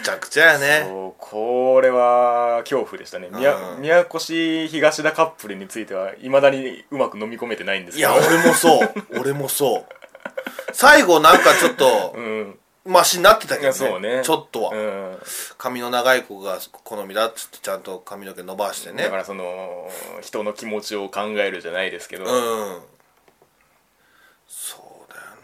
ちゃくちゃやね。そうこれは恐怖でしたね。宮うん。宮越東田カップルについてはいまだにうまく飲み込めてないんですけど。いや俺もそう。俺もそう。最後なんかちょっとうん。マシになってたけそうね。ちょっとは、うん。髪の長い子が好みだっつってちゃんと髪の毛伸ばしてね。だからその人の気持ちを考えるじゃないですけど、うん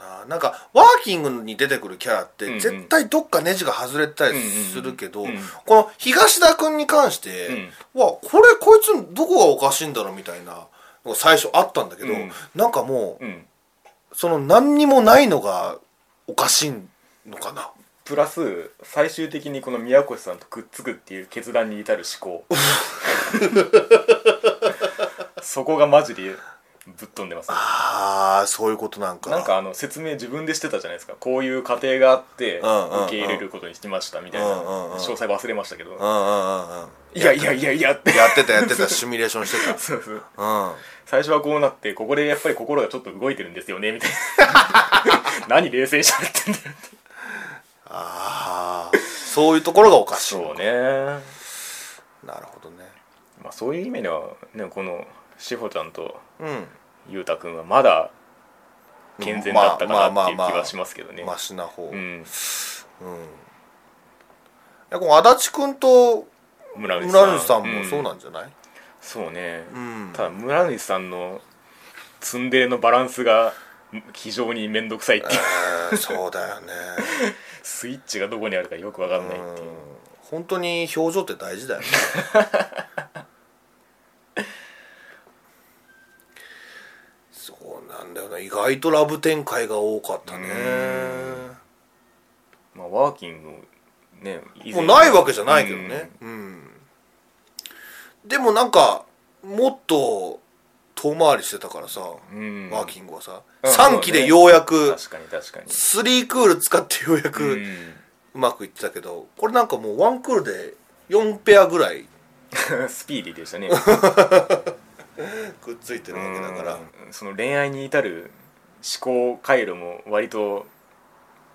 な。なんかワーキングに出てくるキャラっうんうん。て絶対どっかネジが外れてたりするけど、うんうんうん。この東田君に関して、わこれこいつどこがおかしいんだろうみたいな最初あったんだけど、うん。なんかもううん。その何にもないのがおかしいのかな。プラス最終的にこの宮越さんとくっつくっていう決断に至る思考。そこがマジでぶっ飛んでますね。ああそういうことなんか。なんかあの説明自分でしてたじゃないですか。こういう過程があって受け入れることにしましたみたいな。詳細忘れましたけど。いやいやいやいやってやってたやってた。シミュレーションして そうそう。たうん。最初はこうなってここでやっぱり心がちょっと動いてるんですよねみたいな。何冷静に喋ってんだよって。ああそういうところがおかしいそうね。なるほどね。まあそういう意味ではねこの志保ちゃんとうん。裕太君はまだ健全だったかなっていう気はしますけどね。マシな方。うん。うん。いやこの足立君と村主さん。もそうなんじゃない？そうね、うん。ただ村主さんのツンデレのバランスが非常に面倒くさいっていう。えーそうだよね。スイッチがどこにあるかよく分かんないっていう。うん。本当に表情って大事だよね だよな意外とラブ展開が多かったね。まあワーキングね以もうないわけじゃないけどね。うん、でもなんかもっと遠回りしてたからさ、うん。ワーキングはさ、うん3期でようやく確かに確かに。3クール使って ようやくうん。うまくいってたけどこれなんかもう1クールで4ペアぐらい。スピーディーでしたね くっついてるわけだから。うん。その恋愛に至る思考回路も割と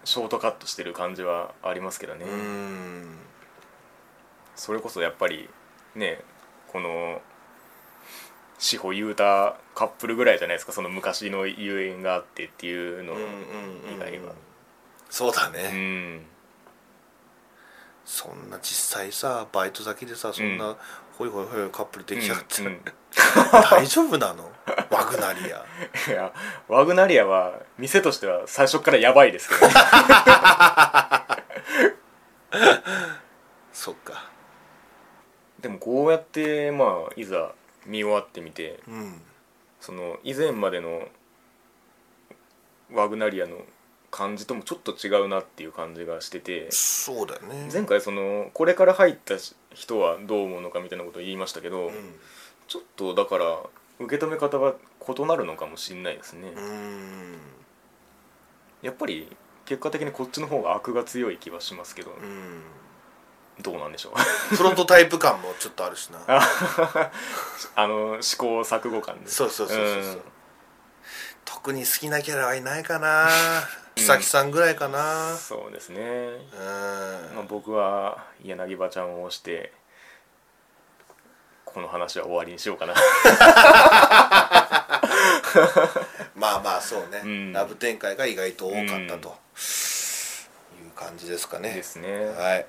ショートカットしてる感じはありますけどね、うん。それこそやっぱりねこの志保雄太カップルぐらいじゃないですか。その昔の遊園があってっていうの以外は。そうだうね、ん。そんな実際さバイト先でさそんなホイホイホイホイカップルできちゃって、うんうん。大丈夫なの？ワグナリア。いやワグナリアは店としては最初からやばいですけどね。そっか。でもこうやってまあいざ見終わってみてうん。その以前までのワグナリアの感じともちょっと違うなっていう感じがしててそうだよね。前回そのこれから入った人はどう思うのかみたいなことを言いましたけど、うん。ちょっとだから受け止め方が異なるのかもしれないですね、うん。やっぱり結果的にこっちの方が悪が強い気はしますけど、うん。どうなんでしょう。フロントタイプ感もちょっとあるしな。あの試行錯誤感で。そうそうそうそうそう。うん。特に好きなキャラはいないかな木崎さんぐらいかな。そうですね、うん。まあ、僕は柳葉ちゃんを押してこの話は終わりにしようかな。まあまあそうね、うん。ラブ展開が意外と多かったと。いう感じですかね。ですね。はい。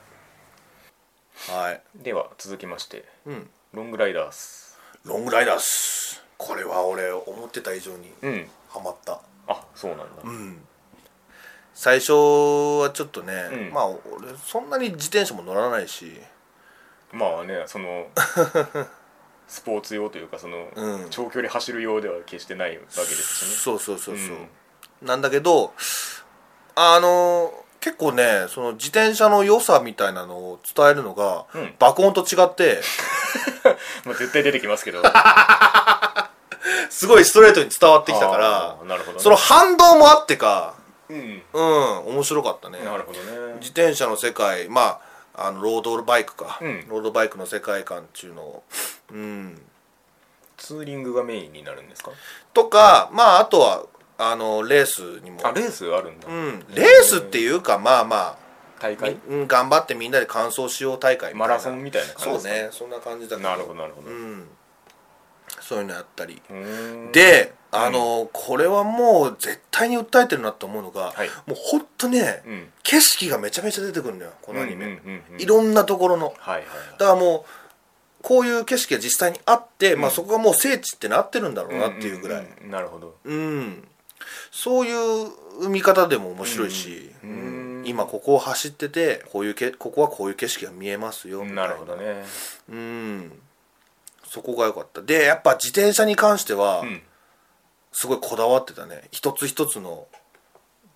はい。では続きましてうん。ロングライダース。ロングライダース。これは俺思ってた以上にうん。ハマった。あそうなんだ、うん最初はちょっとね、うん。まあ俺そんなに自転車も乗らないし。まあねその スポーツ用というかその、うん。長距離走る用では決してないわけですしね。そうそうそうそう、うん。なんだけどあの結構ねその自転車の良さみたいなのを伝えるのが、うん。爆音と違って。まあ絶対出てきますけど。すごいストレートに伝わってきたからあーなるほど、ね、その反動もあってかうん。うん。面白かったね。なるほどね。自転車の世界まああのロードバイクか、うん。ロードバイクの世界観っていうのを。うん。ツーリングがメインになるんですか？とかまああとはあのレースにも。あレースあるんだ、うん、レースっていうかまあまあ、大会？うん、頑張ってみんなで完走しよう大会マラソンみたいな感じそうね。そんな感じだなるほどなるほど。うんそういうのやったり。であの、これはもう絶対に訴えてるなと思うのが、はい。もうほんとね、うん。景色がめちゃめちゃ出てくるんだよこのアニメ、うんうんうん。うんいろんなところの。はいはいだからもうこういう景色が実際にあって、まあ、うんそこがもう聖地ってなってるんだろうなっていうぐらい、んんんなるほど。うん、そういう見方でも面白いし、うんうん。うん。今ここを走っててこういうけここはこういう景色が見えますよみたいな。なるほどね。うんそこが良かった。でやっぱ自転車に関してはうん。すごいこだわってたね。一つ一つの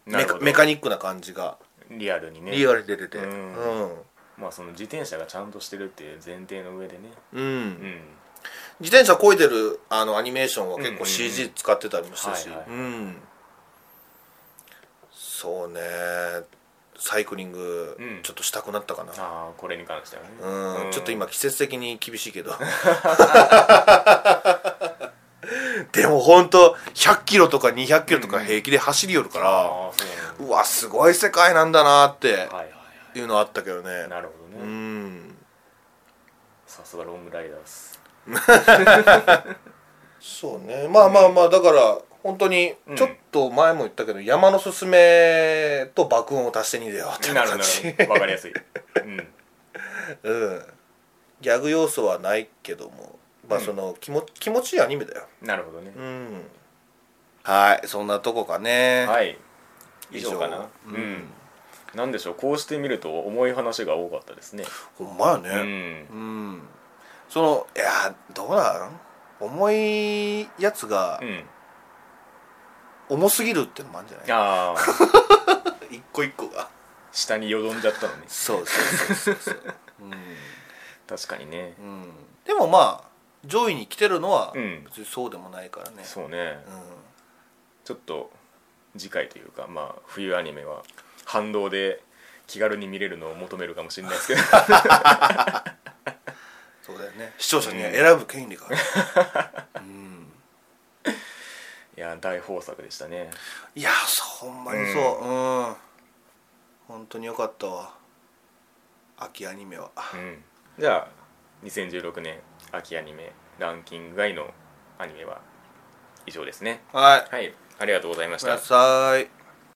メカメカニックな感じが。リアルにね。リアルに出てて。ううん。ん、まあその自転車がちゃんとしてるっていう前提の上でね。うん。うん。自転車こいでるあのアニメーションは結構 CG 使ってたりもしたし、うん。そうねサイクリングうん。ちょっとしたくなったかな、ああこれに関してはね。うん。ちょっと今季節的に厳しいけど。でも本当100キロとか200キロとか平気で走りよるから、うなんうわすごい世界なんだなっていはいはい。いうのあったけどね。なるほどうねん。さすがロングライダーです。そうね。まあまあまあだから本当にうん。ちょっと前も言ったけど、山のすすめと爆音を足して2でよってなるほどわかりやすい。うん。うん。ギャグ要素はないけどもまあうん。その気も気持ちいいアニメだよ。なるほどね。うん。はいそんなとこかね。はい。以上。かな。うん。なんでしょう。こうしてみると重い話が多かったですね。ほんまやうねん。うん、そのいやどうなん？重いやつがうん重すぎるってのもあるんじゃない？ああ 一個一個が。下によどんじゃったのねそうそうそうそうそう。確かにね。うん、うん、でもまあ上位に来てるのはうん。別にそうでもないからね。そうね。うん。ちょっと次回というかまあ冬アニメは反動で気軽に見れるのを求めるかもしれないですけど。そうだよね。視聴者には選ぶ権利がある、うん、いや大豊作でしたね。いやそうほんまにそう。うん、本当によかったわ。秋アニメは。うん。じゃあ2016年秋アニメランキング外のアニメは以上ですね。はい。はい。ありがとうございました